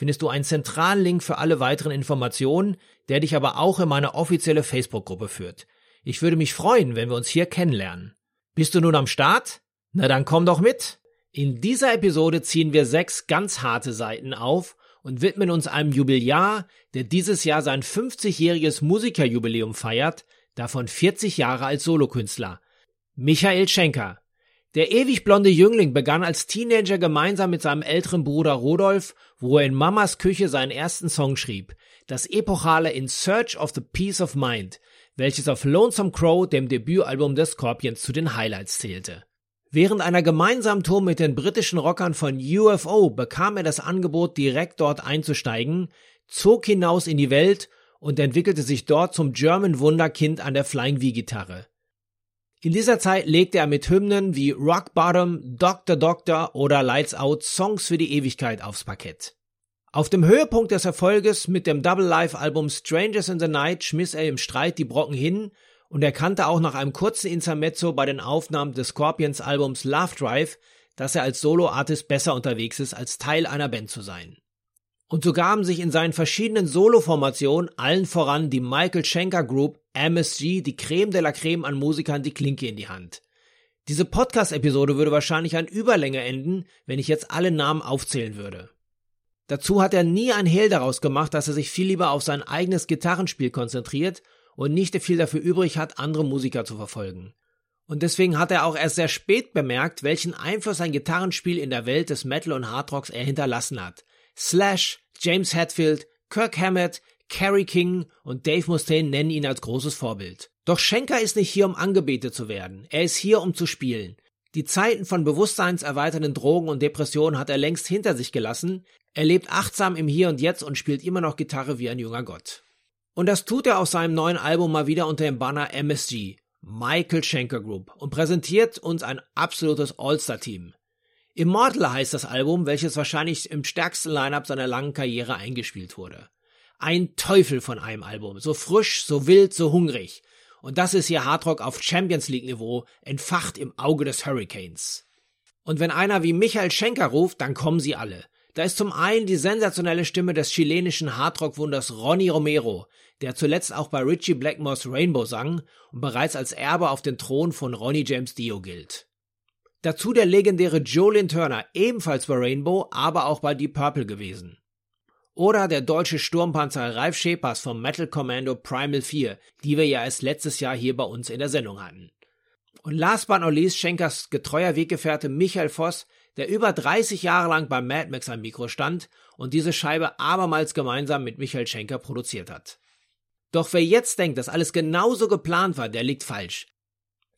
findest du einen zentralen Link für alle weiteren Informationen, der dich aber auch in meine offizielle Facebook-Gruppe führt. Ich würde mich freuen, wenn wir uns hier kennenlernen. Bist du nun am Start? Na dann komm doch mit! In dieser Episode ziehen wir sechs ganz harte Seiten auf und widmen uns einem Jubiläar, der dieses Jahr sein 50-jähriges Musikerjubiläum feiert, davon 40 Jahre als Solokünstler. Michael Schenker. Der ewig blonde Jüngling begann als Teenager gemeinsam mit seinem älteren Bruder Rodolf, wo er in Mamas Küche seinen ersten Song schrieb, das epochale In Search of the Peace of Mind, welches auf Lonesome Crow, dem Debütalbum des Scorpions, zu den Highlights zählte. Während einer gemeinsamen Tour mit den britischen Rockern von UFO bekam er das Angebot, direkt dort einzusteigen, zog hinaus in die Welt und entwickelte sich dort zum German Wunderkind an der Flying V-Gitarre. In dieser Zeit legte er mit Hymnen wie Rock Bottom, Doctor Doctor oder Lights Out Songs für die Ewigkeit aufs Parkett. Auf dem Höhepunkt des Erfolges mit dem Double Live Album Strangers in the Night schmiss er im Streit die Brocken hin und erkannte auch nach einem kurzen Intermezzo bei den Aufnahmen des Scorpions Albums Love Drive, dass er als Solo-Artist besser unterwegs ist, als Teil einer Band zu sein. Und so gaben sich in seinen verschiedenen Solo-Formationen, allen voran die Michael Schenker Group, MSG, die Creme de la Creme an Musikern die Klinke in die Hand. Diese Podcast-Episode würde wahrscheinlich an Überlänge enden, wenn ich jetzt alle Namen aufzählen würde. Dazu hat er nie ein Hehl daraus gemacht, dass er sich viel lieber auf sein eigenes Gitarrenspiel konzentriert und nicht viel dafür übrig hat, andere Musiker zu verfolgen. Und deswegen hat er auch erst sehr spät bemerkt, welchen Einfluss sein Gitarrenspiel in der Welt des Metal und Hardrocks er hinterlassen hat. Slash, James Hetfield, Kirk Hammett, Kerry King und Dave Mustaine nennen ihn als großes Vorbild. Doch Schenker ist nicht hier, um angebetet zu werden. Er ist hier, um zu spielen. Die Zeiten von bewusstseinserweiternden Drogen und Depressionen hat er längst hinter sich gelassen. Er lebt achtsam im Hier und Jetzt und spielt immer noch Gitarre wie ein junger Gott. Und das tut er aus seinem neuen Album mal wieder unter dem Banner MSG, Michael Schenker Group, und präsentiert uns ein absolutes All-Star-Team. Immortal heißt das Album, welches wahrscheinlich im stärksten Line-Up seiner langen Karriere eingespielt wurde. Ein Teufel von einem Album. So frisch, so wild, so hungrig. Und das ist hier Hardrock auf Champions League Niveau, entfacht im Auge des Hurricanes. Und wenn einer wie Michael Schenker ruft, dann kommen sie alle. Da ist zum einen die sensationelle Stimme des chilenischen Hardrock-Wunders Ronnie Romero, der zuletzt auch bei Richie Blackmores Rainbow sang und bereits als Erbe auf den Thron von Ronnie James Dio gilt. Dazu der legendäre Jolien Turner, ebenfalls bei Rainbow, aber auch bei Deep Purple gewesen. Oder der deutsche Sturmpanzer Ralf Schepers vom Metal Commando Primal 4, die wir ja erst letztes Jahr hier bei uns in der Sendung hatten. Und last but not least Schenkers getreuer Weggefährte Michael Voss, der über 30 Jahre lang bei Mad Max am Mikro stand und diese Scheibe abermals gemeinsam mit Michael Schenker produziert hat. Doch wer jetzt denkt, dass alles genauso geplant war, der liegt falsch.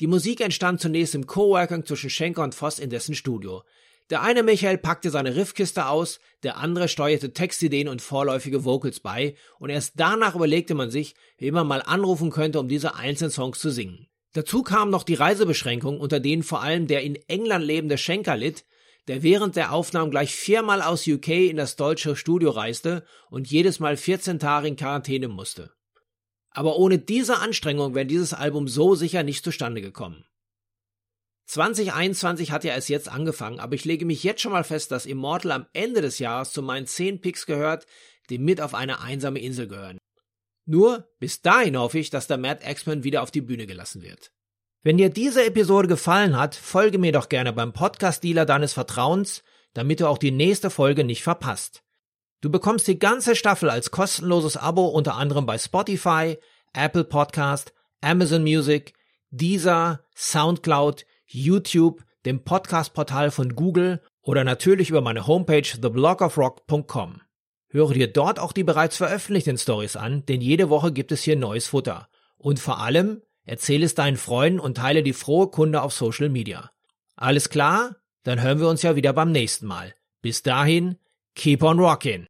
Die Musik entstand zunächst im Coworking zwischen Schenker und Voss in dessen Studio. Der eine Michael packte seine Riffkiste aus, der andere steuerte Textideen und vorläufige Vocals bei, und erst danach überlegte man sich, wie man mal anrufen könnte, um diese einzelnen Songs zu singen. Dazu kamen noch die Reisebeschränkungen, unter denen vor allem der in England lebende Schenker litt, der während der Aufnahmen gleich viermal aus UK in das deutsche Studio reiste und jedes Mal 14 Tage in Quarantäne musste. Aber ohne diese Anstrengung wäre dieses Album so sicher nicht zustande gekommen. 2021 hat ja erst jetzt angefangen, aber ich lege mich jetzt schon mal fest, dass Immortal am Ende des Jahres zu meinen 10 Picks gehört, die mit auf eine einsame Insel gehören. Nur bis dahin hoffe ich, dass der Matt X-Men wieder auf die Bühne gelassen wird. Wenn dir diese Episode gefallen hat, folge mir doch gerne beim Podcast-Dealer deines Vertrauens, damit du auch die nächste Folge nicht verpasst. Du bekommst die ganze Staffel als kostenloses Abo unter anderem bei Spotify, Apple Podcast, Amazon Music, Deezer, Soundcloud, YouTube, dem Podcast-Portal von Google oder natürlich über meine Homepage theblogofrock.com. Höre dir dort auch die bereits veröffentlichten Stories an, denn jede Woche gibt es hier neues Futter. Und vor allem, erzähle es deinen Freunden und teile die frohe Kunde auf Social Media. Alles klar? Dann hören wir uns ja wieder beim nächsten Mal. Bis dahin, keep on rockin'!